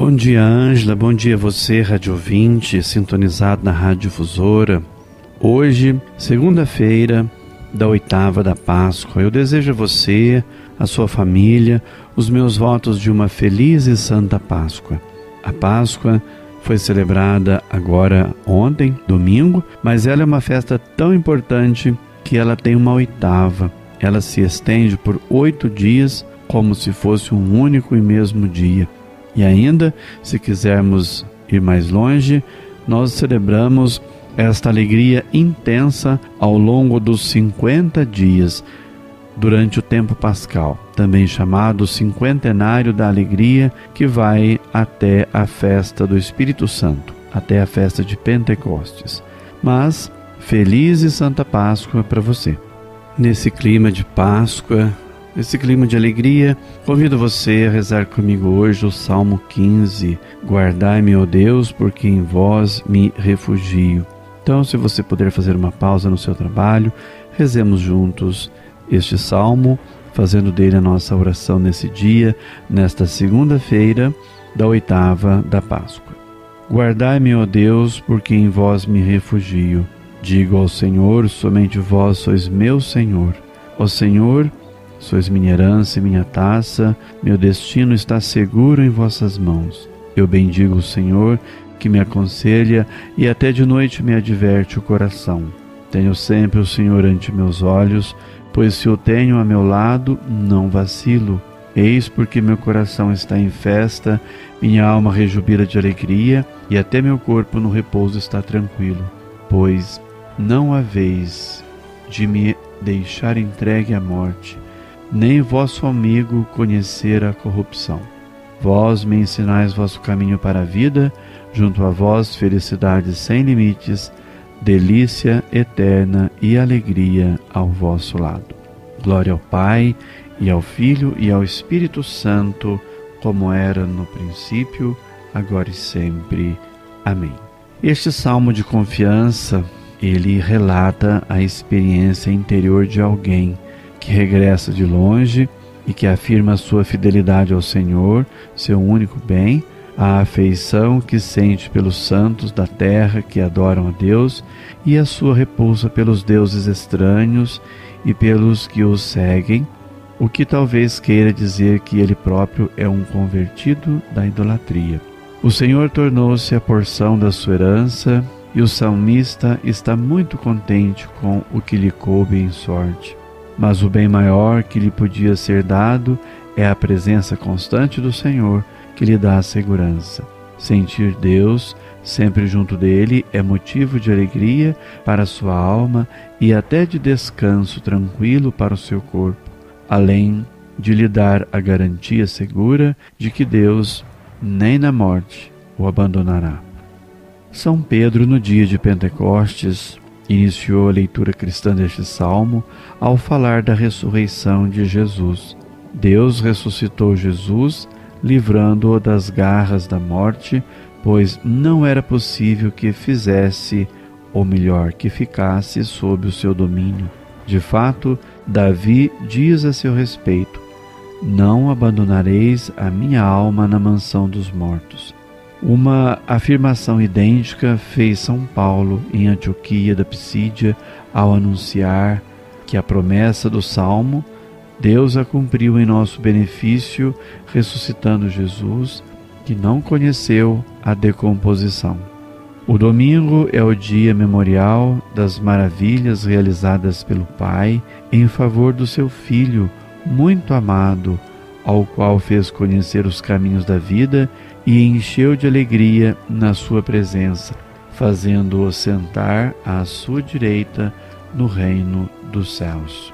Bom dia, Ângela. Bom dia você, rádio ouvinte, sintonizado na Rádio Difusora. Hoje, segunda-feira da oitava da Páscoa, eu desejo a você, a sua família, os meus votos de uma feliz e santa Páscoa. A Páscoa foi celebrada agora ontem, domingo, mas ela é uma festa tão importante que ela tem uma oitava. Ela se estende por oito dias, como se fosse um único e mesmo dia. E ainda, se quisermos ir mais longe, nós celebramos esta alegria intensa ao longo dos 50 dias durante o tempo pascal, também chamado cinquentenário da alegria, que vai até a festa do Espírito Santo, até a festa de Pentecostes. Mas feliz e santa Páscoa para você. Nesse clima de Páscoa, Nesse clima de alegria, convido você a rezar comigo hoje o Salmo 15. Guardai-me, ó Deus, porque em vós me refugio. Então, se você puder fazer uma pausa no seu trabalho, rezemos juntos este salmo, fazendo dele a nossa oração nesse dia, nesta segunda-feira da oitava da Páscoa. Guardai-me, ó Deus, porque em vós me refugio. Digo ao Senhor: somente vós sois meu Senhor. Ó Senhor, Sois minha herança e minha taça, meu destino está seguro em vossas mãos. Eu bendigo o Senhor, que me aconselha e até de noite me adverte o coração. Tenho sempre o Senhor ante meus olhos, pois se o tenho a meu lado, não vacilo. Eis porque meu coração está em festa, minha alma rejubila de alegria e até meu corpo no repouso está tranquilo. Pois não haveis de me deixar entregue à morte nem vosso amigo conhecer a corrupção. Vós me ensinais vosso caminho para a vida, junto a vós felicidade sem limites, delícia eterna e alegria ao vosso lado. Glória ao Pai, e ao Filho e ao Espírito Santo, como era no princípio, agora e sempre. Amém. Este salmo de confiança, ele relata a experiência interior de alguém que regressa de longe e que afirma sua fidelidade ao Senhor, seu único bem, a afeição que sente pelos santos da terra que adoram a Deus e a sua repulsa pelos deuses estranhos e pelos que os seguem, o que talvez queira dizer que ele próprio é um convertido da idolatria. O Senhor tornou-se a porção da sua herança e o salmista está muito contente com o que lhe coube em sorte. Mas o bem maior que lhe podia ser dado é a presença constante do Senhor que lhe dá a segurança. Sentir Deus sempre junto dele é motivo de alegria para sua alma e até de descanso tranquilo para o seu corpo, além de lhe dar a garantia segura de que Deus, nem na morte, o abandonará. São Pedro, no dia de Pentecostes, iniciou a leitura cristã deste salmo ao falar da ressurreição de Jesus. Deus ressuscitou Jesus, livrando-o das garras da morte, pois não era possível que fizesse, ou melhor, que ficasse sob o seu domínio. De fato, Davi diz a seu respeito: Não abandonareis a minha alma na mansão dos mortos. Uma afirmação idêntica fez São Paulo em Antioquia da Pisídia ao anunciar que a promessa do Salmo Deus a cumpriu em nosso benefício, ressuscitando Jesus, que não conheceu a decomposição. O domingo é o dia memorial das maravilhas realizadas pelo Pai em favor do seu Filho, muito amado, ao qual fez conhecer os caminhos da vida e encheu de alegria na sua presença, fazendo-o sentar à sua direita no reino dos céus.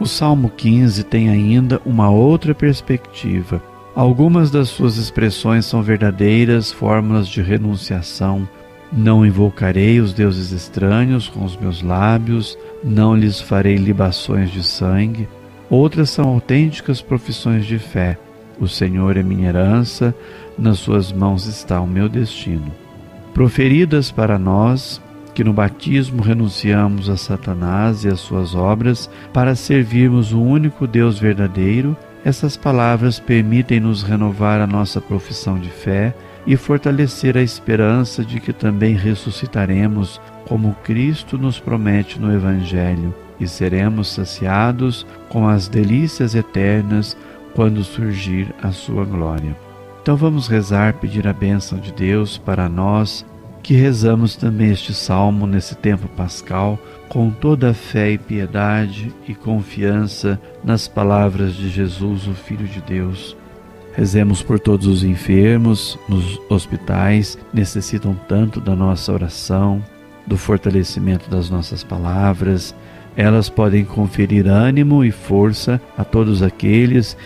O Salmo 15 tem ainda uma outra perspectiva. Algumas das suas expressões são verdadeiras fórmulas de renunciação. Não invocarei os deuses estranhos com os meus lábios, não lhes farei libações de sangue. Outras são autênticas profissões de fé. O Senhor é minha herança, nas suas mãos está o meu destino. Proferidas para nós, que no batismo renunciamos a Satanás e às suas obras para servirmos o único Deus verdadeiro, essas palavras permitem-nos renovar a nossa profissão de fé e fortalecer a esperança de que também ressuscitaremos, como Cristo nos promete no Evangelho, e seremos saciados com as delícias eternas quando surgir a sua glória. Então vamos rezar, pedir a bênção de Deus para nós que rezamos também este salmo nesse tempo pascal com toda a fé e piedade e confiança nas palavras de Jesus, o Filho de Deus. Rezemos por todos os enfermos nos hospitais, necessitam tanto da nossa oração, do fortalecimento das nossas palavras. Elas podem conferir ânimo e força a todos aqueles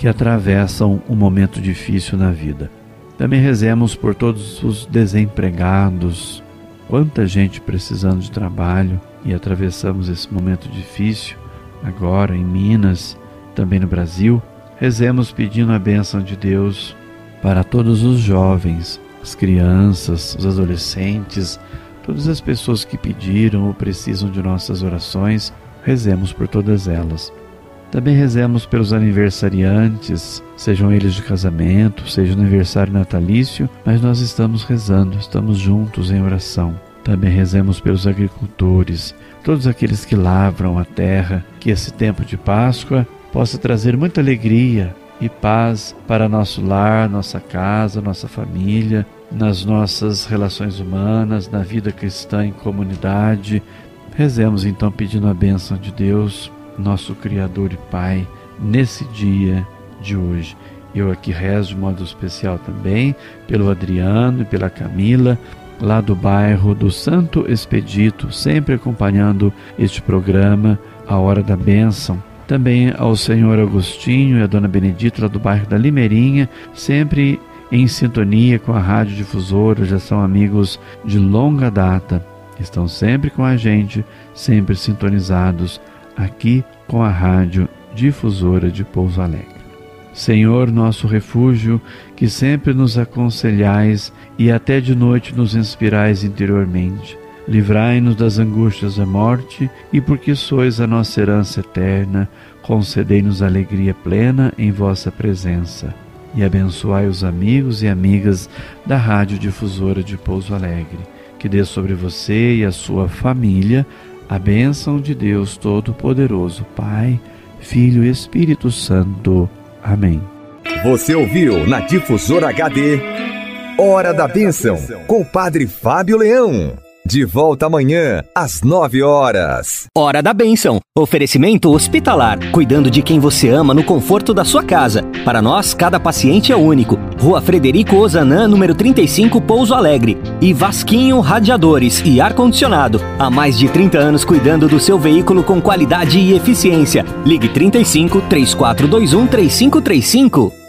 que atravessam um momento difícil na vida. Também rezemos por todos os desempregados, quanta gente precisando de trabalho e atravessamos esse momento difícil agora em Minas, também no Brasil. Rezemos pedindo a bênção de Deus para todos os jovens, as crianças, os adolescentes, todas as pessoas que pediram ou precisam de nossas orações. Rezemos por todas elas. Também rezemos pelos aniversariantes, sejam eles de casamento, seja aniversário natalício, mas nós estamos rezando, estamos juntos em oração. Também rezemos pelos agricultores, todos aqueles que lavram a terra, que esse tempo de Páscoa possa trazer muita alegria e paz para nosso lar, nossa casa, nossa família, nas nossas relações humanas, na vida cristã em comunidade. Rezemos então pedindo a bênção de Deus nosso Criador e Pai, nesse dia de hoje. Eu aqui rezo de modo especial também pelo Adriano e pela Camila, lá do bairro do Santo Expedito, sempre acompanhando este programa, A Hora da Bênção. Também ao senhor Agostinho e a dona Benedita, lá do bairro da Limeirinha, sempre em sintonia com a Rádio Difusora, já são amigos de longa data, estão sempre com a gente, sempre sintonizados aqui com a Rádio Difusora de Pouso Alegre. Senhor, nosso refúgio, que sempre nos aconselhais e até de noite nos inspirais interiormente, livrai-nos das angústias da morte e, porque sois a nossa herança eterna, concedei-nos alegria plena em vossa presença. E abençoai os amigos e amigas da Rádio Difusora de Pouso Alegre. Que dê sobre você e a sua família a bênção de Deus Todo-Poderoso, Pai, Filho e Espírito Santo. Amém. Você ouviu na Difusora HD Hora da Bênção com o Padre Fábio Leão. De volta amanhã, às nove horas. Hora da Bênção. Oferecimento hospitalar. Cuidando de quem você ama no conforto da sua casa. Para nós, cada paciente é único. Rua Frederico Ozanam, número 35, Pouso Alegre. E Vasquinho Radiadores e Ar-Condicionado. Há mais de 30 anos cuidando do seu veículo com qualidade e eficiência. Ligue 35 3421 3535.